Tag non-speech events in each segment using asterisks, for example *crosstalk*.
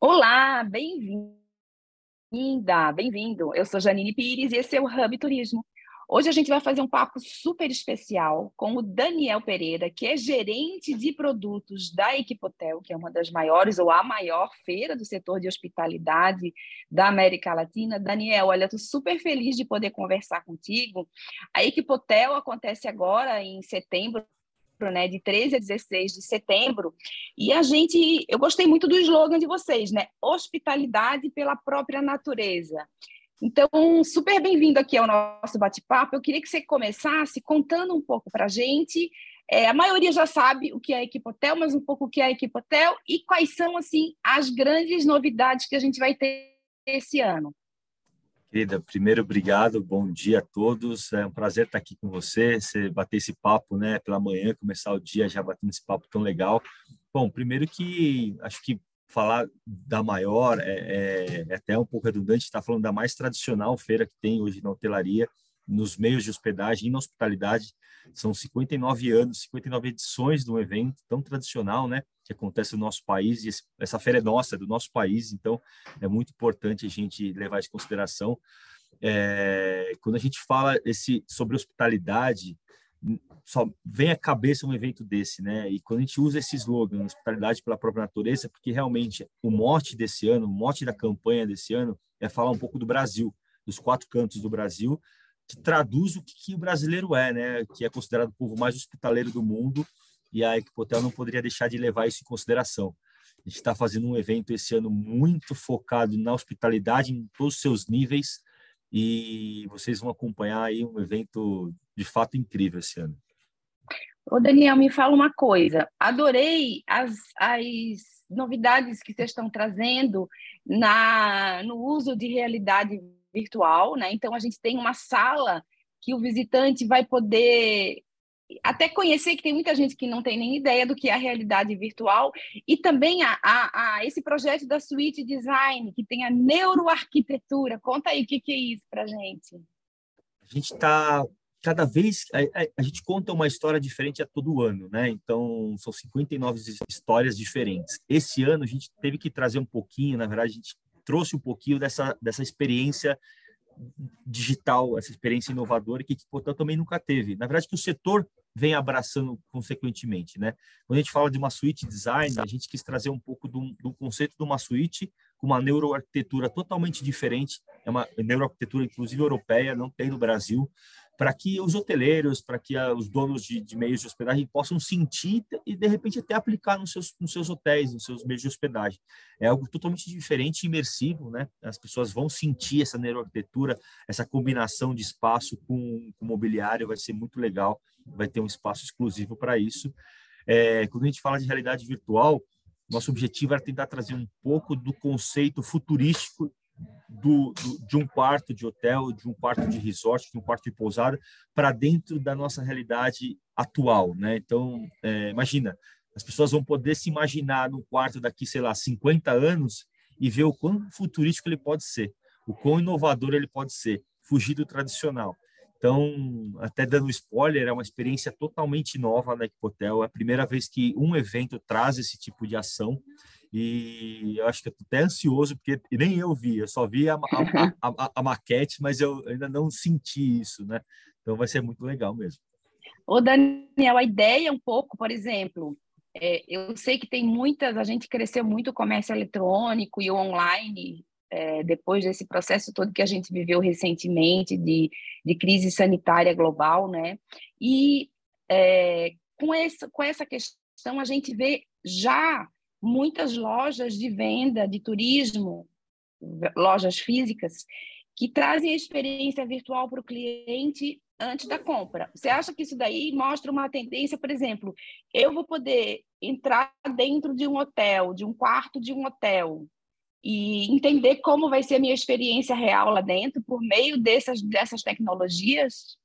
Olá, bem-vinda, bem-vindo. Eu sou Janine Pires e esse é o Hub Turismo. Hoje a gente vai fazer um papo super especial com o Daniel Pereira, que é gerente de produtos da Equipotel, que é uma das maiores ou a maior feira do setor de hospitalidade da América Latina. Daniel, olha, estou super feliz de poder conversar contigo. A Equipotel acontece agora em setembro né, de 13 a 16 de setembro, e a gente, eu gostei muito do slogan de vocês, né, hospitalidade pela própria natureza. Então, super bem-vindo aqui ao nosso bate-papo. Eu queria que você começasse contando um pouco para a gente. É, a maioria já sabe o que é a Equipotel, mas um pouco o que é a Equipotel e quais são assim as grandes novidades que a gente vai ter esse ano. Querida, primeiro, obrigado, bom dia a todos. É um prazer estar aqui com você, você bater esse papo, né, pela manhã, começar o dia já batendo esse papo tão legal. Bom, primeiro que acho que falar da maior é, é, é até um pouco redundante, está falando da mais tradicional feira que tem hoje na hotelaria, nos meios de hospedagem e na hospitalidade. São 59 anos, 59 edições de um evento tão tradicional, né? Que acontece no nosso país. E essa feira é nossa, é do nosso país, então é muito importante a gente levar isso em consideração. É, quando a gente fala esse, sobre hospitalidade, só vem à cabeça um evento desse, né? E quando a gente usa esse slogan, hospitalidade pela própria natureza, porque realmente o mote desse ano, o mote da campanha desse ano é falar um pouco do Brasil, dos quatro cantos do Brasil, que traduz o que, que, o brasileiro é, né? Que é considerado o povo mais hospitaleiro do mundo e a Equipotel não poderia deixar de levar isso em consideração. A gente está fazendo um evento esse ano muito focado na hospitalidade em todos os seus níveis e vocês vão acompanhar aí um evento de fato incrível esse ano. Ô Daniel, me fala uma coisa. Adorei as, as novidades que vocês estão trazendo na, no uso de realidade virtual, né? Então a gente tem uma sala que o visitante vai poder até conhecer que tem muita gente que não tem nem ideia do que é a realidade virtual e também a, a, a esse projeto da Suite Design que tem a neuroarquitetura. Conta aí o que, que é isso para gente. A gente está cada vez a, a, gente conta uma história diferente a todo ano, né? Então são 59 histórias diferentes. Esse ano a gente teve que trazer um pouquinho, na verdade a gente trouxe um pouquinho dessa, dessa experiência digital, essa experiência inovadora que o Portal também nunca teve. Na verdade, que o setor vem abraçando consequentemente, né? Quando a gente fala de uma suíte design, a gente quis trazer um pouco do, do conceito de uma suíte com uma neuroarquitetura totalmente diferente, é uma neuroarquitetura inclusive europeia, não tem no Brasil, para que os hoteleiros, para que a, os donos de, de, meios de hospedagem possam sentir e, de repente, até aplicar nos seus, nos seus hotéis, nos seus meios de hospedagem. É algo totalmente diferente e imersivo, né? As pessoas vão sentir essa neuroarquitetura, essa combinação de espaço com, com mobiliário, vai ser muito legal, vai ter um espaço exclusivo para isso. É, quando a gente fala de realidade virtual, nosso objetivo era tentar trazer um pouco do conceito futurístico do, do, de um quarto de hotel, de um quarto de resort, de um quarto de pousada, para dentro da nossa realidade atual, né? Então, é, imagina, as pessoas vão poder se imaginar no quarto daqui, sei lá, 50 anos e ver o quão futurístico ele pode ser, o quão inovador ele pode ser, fugir do tradicional. Então, até dando spoiler, é uma experiência totalmente nova na Equipotel. É a primeira vez que um evento traz esse tipo de ação. E eu acho que estou até ansioso, porque nem eu vi, eu só vi a, a, *laughs* a, a, maquete, mas eu ainda não senti isso, né? Então vai ser muito legal mesmo. Ô, Daniel, a ideia um pouco, por exemplo, é, eu sei que tem muitas, a gente cresceu muito o comércio eletrônico e o online é, depois desse processo todo que a gente viveu recentemente de, de crise sanitária global, né? E é, com, essa, com essa questão a gente vê já muitas lojas de venda de turismo, lojas físicas, que trazem a experiência virtual para o cliente antes da compra. Você acha que isso daí mostra uma tendência, por exemplo, eu vou poder entrar dentro de um hotel, de um quarto de um hotel, e entender como vai ser a minha experiência real lá dentro por meio dessas, dessas tecnologias?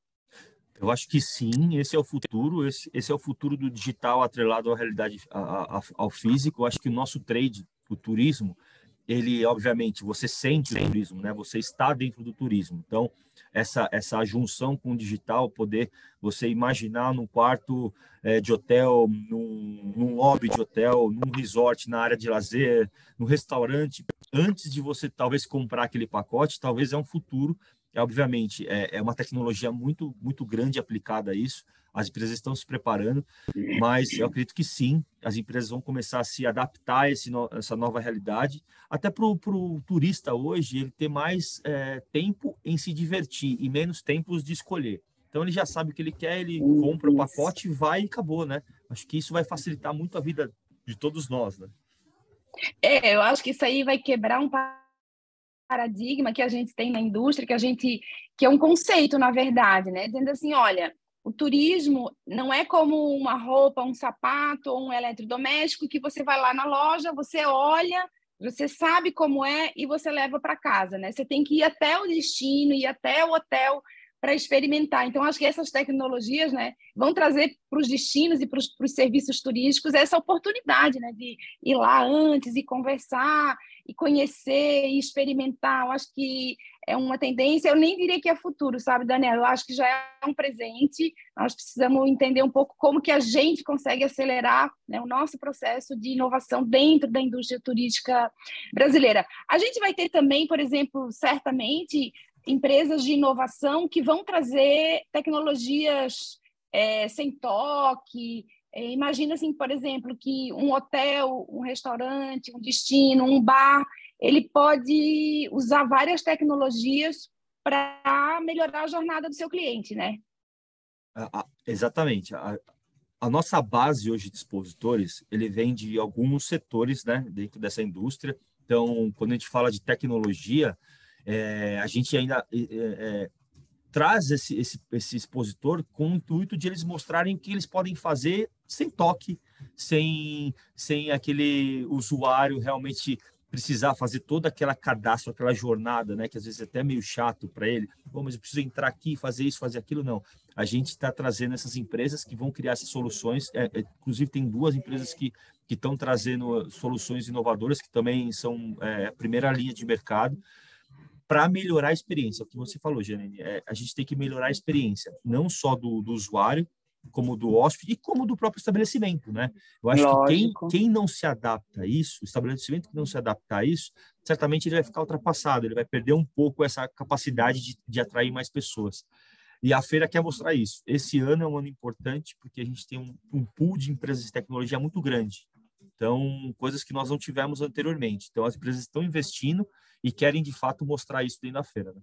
Eu acho que sim, esse é o futuro, esse, esse é o futuro do digital atrelado à realidade, a, a, ao físico. Eu acho que o nosso trade, o turismo, ele, obviamente, você sente o turismo, né? Você está dentro do turismo. Então, essa, essa junção com o digital, poder você imaginar num quarto é, de hotel, num, num lobby de hotel, num resort, na área de lazer, no restaurante, antes de você talvez comprar aquele pacote, talvez é um futuro. É, obviamente, é, é uma tecnologia muito, muito grande aplicada a isso as empresas estão se preparando, mas eu acredito que sim, as empresas vão começar a se adaptar a esse no, essa nova realidade, até para o turista hoje ele ter mais é, tempo em se divertir e menos tempos de escolher. Então ele já sabe o que ele quer, ele compra o pacote, vai e acabou, né? Acho que isso vai facilitar muito a vida de todos nós, né? É, eu acho que isso aí vai quebrar um paradigma que a gente tem na indústria, que a gente que é um conceito, na verdade, né? Dizendo assim, olha, o turismo não é como uma roupa, um sapato ou um eletrodoméstico que você vai lá na loja, você olha, você sabe como é e você leva para casa, né? Você tem que ir até o destino, ir até o hotel para experimentar. Então, acho que essas tecnologias né, vão trazer para os destinos e para os serviços turísticos essa oportunidade né, de ir lá antes e conversar e conhecer e experimentar. Eu acho que é uma tendência, eu nem diria que é futuro, sabe, Daniel? Eu acho que já é um presente. Nós precisamos entender um pouco como que a gente consegue acelerar né, o nosso processo de inovação dentro da indústria turística brasileira. A gente vai ter também, por exemplo, certamente, empresas de inovação que vão trazer tecnologias é, sem toque. É, imagina, assim, por exemplo, que um hotel, um restaurante, um destino, um bar, ele pode usar várias tecnologias para melhorar a jornada do seu cliente, né? exatamente. A, a, nossa base hoje de expositores, ele vem de alguns setores, né, dentro dessa indústria. Então, quando a gente fala de tecnologia, é, a gente ainda é, é, traz esse, esse, esse expositor com o intuito de eles mostrarem o que eles podem fazer sem toque, sem, sem aquele usuário realmente precisar fazer toda aquela cadastro, aquela jornada, né, que às vezes é até meio chato para ele. Bom, mas eu preciso entrar aqui, fazer isso, fazer aquilo. Não. A gente está trazendo essas empresas que vão criar essas soluções. É, é, inclusive, tem duas empresas que estão trazendo soluções inovadoras, que também são é, a primeira linha de mercado, para melhorar a experiência. O que você falou, Janine, é, a gente tem que melhorar a experiência, não só do, do usuário, como do hóspede e como do próprio estabelecimento, né? Eu acho Lógico. que quem, quem não se adapta a isso, o estabelecimento que não se adapta a isso, certamente ele vai ficar ultrapassado, ele vai perder um pouco essa capacidade de, de atrair mais pessoas. E a feira quer mostrar isso. Esse ano é um ano importante porque a gente tem um, um pool de empresas de tecnologia muito grande. Então, coisas que nós não tivemos anteriormente. Então, as empresas estão investindo e querem, de fato, mostrar isso dentro da feira. Né?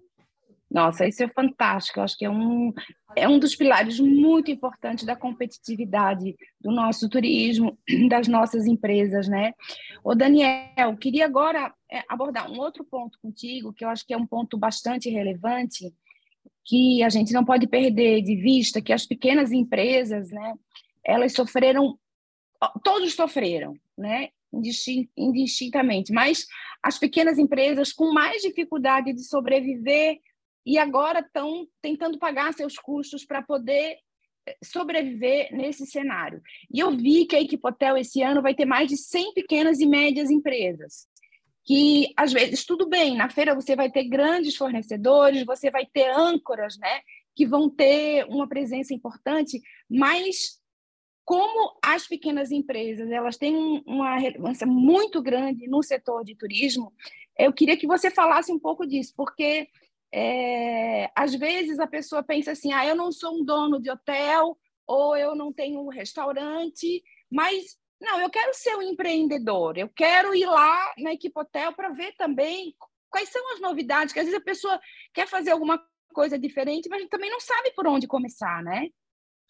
Nossa, isso é fantástico. Eu acho que é um, é um dos pilares muito importantes da competitividade do nosso turismo, *clears throat* das nossas empresas, né? Ô, Daniel, queria agora é, abordar um outro ponto contigo, que eu acho que é um ponto bastante relevante, que a gente não pode perder de vista, que as pequenas empresas, né, elas sofreram, todos sofreram, né? indistintamente, mas as pequenas empresas com mais dificuldade de sobreviver e agora estão tentando pagar seus custos para poder eh, sobreviver nesse cenário. E eu vi que a Equipotel esse ano vai ter mais de 100 pequenas e médias empresas, que às vezes tudo bem, na feira você vai ter grandes fornecedores, você vai ter âncoras, né, que vão ter uma presença importante, mas como as pequenas empresas elas têm uma relevância muito grande no setor de turismo, eu queria que você falasse um pouco disso, porque é, às vezes a pessoa pensa assim: ah, eu não sou um dono de hotel ou eu não tenho um restaurante, mas não, eu quero ser um empreendedor, eu quero ir lá na equipe hotel para ver também quais são as novidades, que às vezes a pessoa quer fazer alguma coisa diferente, mas também não sabe por onde começar, né?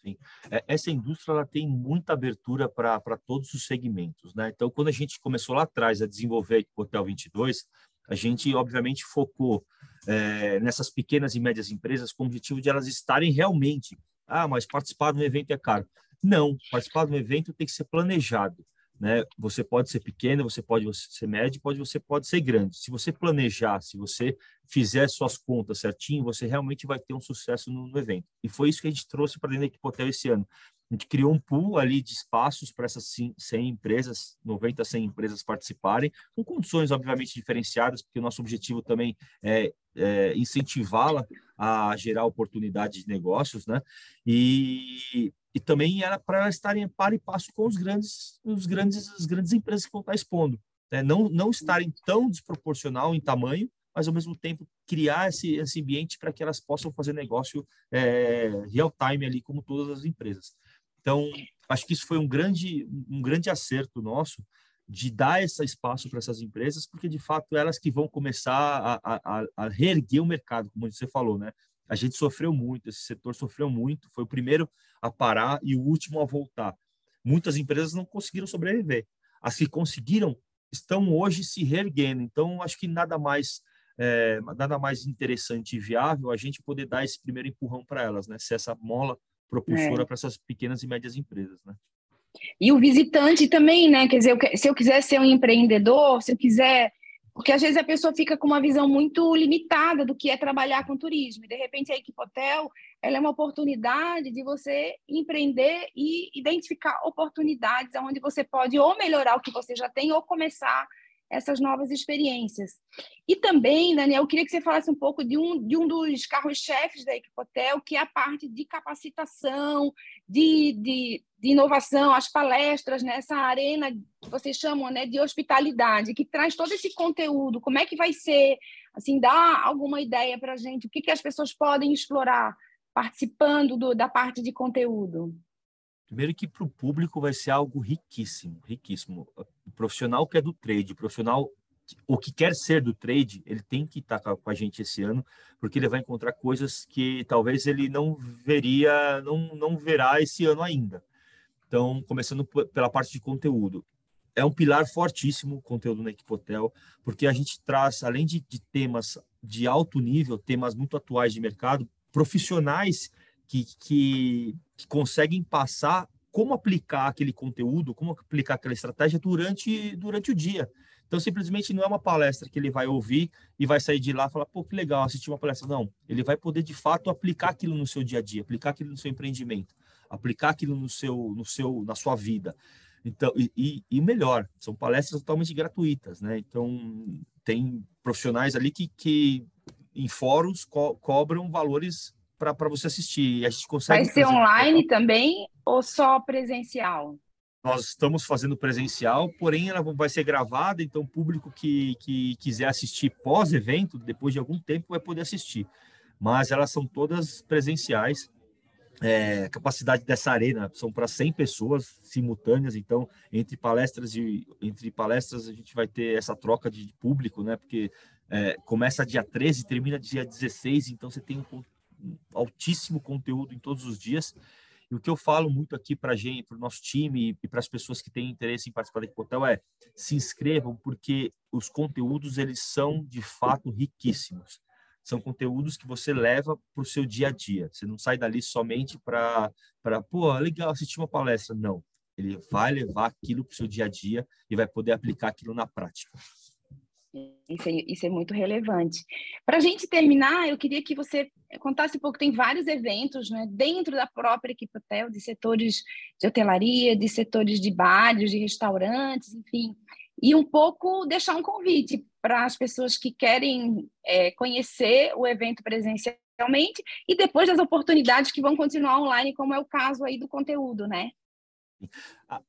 Sim. É, essa indústria ela tem muita abertura para todos os segmentos, né? Então, quando a gente começou lá atrás a desenvolver o Hotel 22, a gente obviamente focou é, nessas pequenas e médias empresas com o objetivo de elas estarem realmente, ah, mas participar de um evento é caro. Não, participar de um evento tem que ser planejado. Né? Você pode ser pequeno, você pode ser médio, pode você pode ser grande. Se você planejar, se você fizer suas contas certinho, você realmente vai ter um sucesso no, no evento. E foi isso que a gente trouxe para dentro da Equipe Hotel esse ano. A gente criou um pool ali de espaços para essas 100 empresas, 90, 100 empresas participarem, com condições, obviamente, diferenciadas, porque o nosso objetivo também é, é incentivá-la a gerar oportunidades de negócios, né? E, e também era para elas estarem par e passo com os grandes, os grandes, as grandes empresas que vão estar expondo. Né? Não, não estarem tão desproporcional em tamanho, mas ao mesmo tempo criar esse, esse ambiente para que elas possam fazer negócio é, real time ali, como todas as empresas. Então, acho que isso foi um grande, um grande acerto nosso de dar esse espaço para essas empresas, porque de fato elas que vão começar a, a, a reerguer o mercado, como você falou, né? A gente sofreu muito, esse setor sofreu muito, foi o primeiro a parar e o último a voltar. Muitas empresas não conseguiram sobreviver. As que conseguiram estão hoje se reerguendo. Então, acho que nada mais é, nada mais interessante e viável a gente poder dar esse primeiro empurrão para elas, né? Ser essa mola propulsora é. para essas pequenas e médias empresas, né? E o visitante também, né? Quer dizer, se eu quiser ser um empreendedor, se eu quiser. Porque às vezes a pessoa fica com uma visão muito limitada do que é trabalhar com turismo. E de repente a Equipotel ela é uma oportunidade de você empreender e identificar oportunidades onde você pode ou melhorar o que você já tem ou começar essas novas experiências. E também, Daniel, eu queria que você falasse um pouco de um, de um dos carros-chefes da Equipotel, que é a parte de capacitação, de, de, de inovação, as palestras nessa arena que vocês chamam né, de hospitalidade, que traz todo esse conteúdo. Como é que vai ser? Assim, dá alguma ideia para a gente? O que, que as pessoas podem explorar participando do, da parte de conteúdo? Primeiro que para o público vai ser algo riquíssimo, riquíssimo. O profissional que é do trade, o profissional o que quer ser do trade, ele tem que estar com a gente esse ano, porque ele vai encontrar coisas que talvez ele não veria, não, não verá esse ano ainda. Então, começando pela parte de conteúdo. É um pilar fortíssimo o conteúdo na Equipotel, porque a gente traz, além de, de temas de alto nível, temas muito atuais de mercado, profissionais que, que, que conseguem passar como aplicar aquele conteúdo, como aplicar aquela estratégia durante, durante o dia. Então, simplesmente não é uma palestra que ele vai ouvir e vai sair de lá e falar, pô, que legal, assistir uma palestra. Não, ele vai poder, de fato, aplicar aquilo no seu dia a dia, aplicar aquilo no seu empreendimento, aplicar aquilo no seu, no seu, na sua vida. Então, e, e, e melhor, são palestras totalmente gratuitas, né? Então, tem profissionais ali que, que em fóruns co cobram valores para você assistir. A gente consegue Vai ser online também ou só presencial? Nós estamos fazendo presencial, porém ela vai ser gravada, então o público que, que quiser assistir pós-evento, depois de algum tempo, vai poder assistir. Mas elas são todas presenciais. É, a capacidade dessa arena são para 100 pessoas simultâneas, então entre palestras e entre palestras a gente vai ter essa troca de público, né? Porque é, começa dia 13, termina dia 16, então você tem um, altíssimo conteúdo em todos os dias. E o que eu falo muito aqui para a gente, para o nosso time e para as pessoas que têm interesse em participar do hotel é se inscrevam, porque os conteúdos eles são de fato riquíssimos. São conteúdos que você leva para o seu dia a dia. Você não sai dali somente para pô, legal, assistir uma palestra. Não. Ele vai levar aquilo para o seu dia a dia e vai poder aplicar aquilo na prática. Isso é, isso é muito relevante. Para a gente terminar, eu queria que você contasse um pouco. Tem vários eventos né, dentro da própria equipe hotel, de setores de hotelaria, de setores de bares, de restaurantes, enfim. E um pouco deixar um convite para as pessoas que querem é, conhecer o evento presencialmente e depois das oportunidades que vão continuar online, como é o caso aí do conteúdo, né?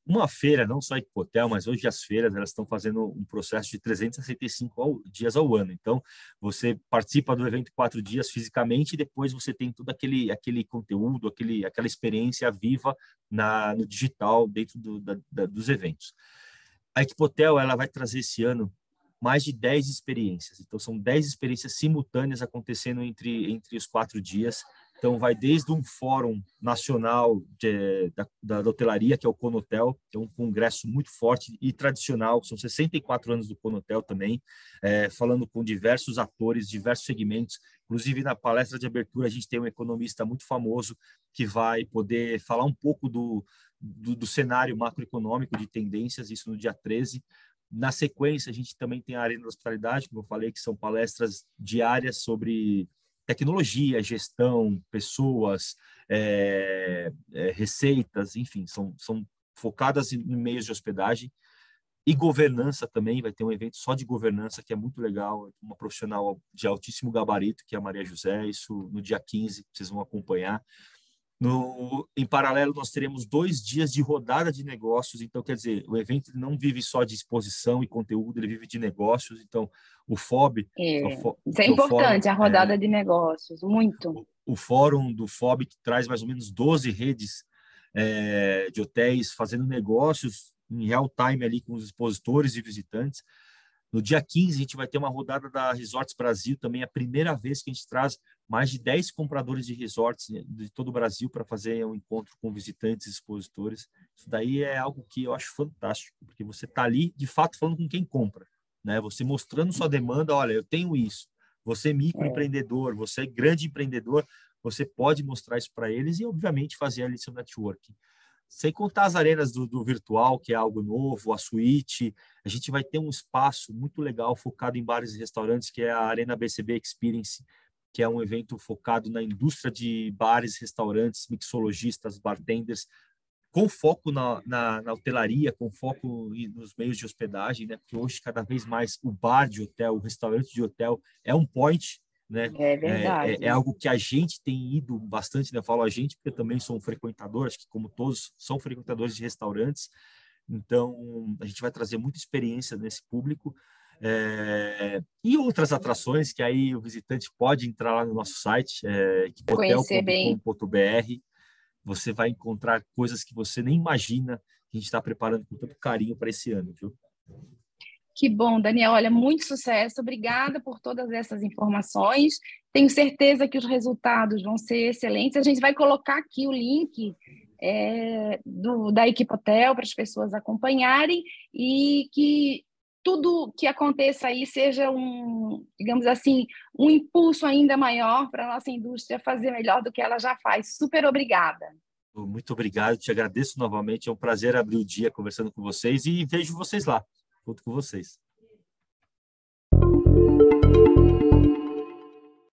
Uma feira, não só Equipotel, mas hoje as feiras elas estão fazendo um processo de 365 ao, dias ao ano. Então, você participa do evento quatro dias fisicamente e depois você tem todo aquele, aquele conteúdo, aquele, aquela experiência viva na, no digital dentro do, da, da, dos eventos. A Equipotel ela vai trazer esse ano mais de 10 experiências. Então, são 10 experiências simultâneas acontecendo entre, entre os quatro dias então, vai desde um fórum nacional de, da, da, hotelaria, que é o Conotel, que é um congresso muito forte e tradicional, são 64 anos do Conotel também, é, falando com diversos atores, diversos segmentos. Inclusive, na palestra de abertura, a gente tem um economista muito famoso que vai poder falar um pouco do, do, do cenário macroeconômico de tendências, isso no dia 13. Na sequência, a gente também tem a Arena da Hospitalidade, como eu falei, que são palestras diárias sobre tecnologia, gestão, pessoas, é, é, receitas, enfim, são, são focadas em meios de hospedagem e governança também, vai ter um evento só de governança que é muito legal, uma profissional de altíssimo gabarito, que é a Maria José, isso no dia 15, vocês vão acompanhar. No, em paralelo, nós teremos dois dias de rodada de negócios, então, quer dizer, o evento não vive só de exposição e conteúdo, ele vive de negócios, então, o FOB... É, o, isso é importante, fórum, a rodada é, de negócios, muito. O, o, fórum do FOB, que traz mais ou menos 12 redes é, de hotéis fazendo negócios em real time ali com os expositores e visitantes. No dia 15, a gente vai ter uma rodada da Resorts Brasil, também é a primeira vez que a gente traz mais de 10 compradores de resorts de todo o Brasil para fazer um encontro com visitantes e expositores. Isso daí é algo que eu acho fantástico, porque você está ali, de fato, falando com quem compra. Né? Você mostrando sua demanda, olha, eu tenho isso. Você é microempreendedor, você é grande empreendedor, você pode mostrar isso para eles e, obviamente, fazer ali seu networking. Sem contar as arenas do, do, virtual, que é algo novo, a suíte. A gente vai ter um espaço muito legal focado em bares e restaurantes, que é a Arena BCB Experience, que é um evento focado na indústria de bares, restaurantes, mixologistas, bartenders, com foco na, na, na, hotelaria, com foco nos meios de hospedagem, né? Porque hoje cada vez mais o bar de hotel, o restaurante de hotel é um point né? É verdade. É, é, é, algo que a gente tem ido bastante, né? Eu falo a gente porque eu também sou um frequentador, acho que como todos são frequentadores de restaurantes, então a gente vai trazer muita experiência nesse público. É, e outras atrações que aí o visitante pode entrar lá no nosso site, é, equipotel.com.br. Você vai encontrar coisas que você nem imagina que a gente está preparando com tanto carinho para esse ano, viu? Que bom, Daniel. Olha, muito sucesso. Obrigada por todas essas informações. Tenho certeza que os resultados vão ser excelentes. A gente vai colocar aqui o link é, do, da equipe hotel para as pessoas acompanharem e que tudo que aconteça aí seja um, digamos assim, um impulso ainda maior para a nossa indústria fazer melhor do que ela já faz. Super obrigada. Muito obrigado, te agradeço novamente. É um prazer abrir o dia conversando com vocês e vejo vocês lá. Conto com vocês.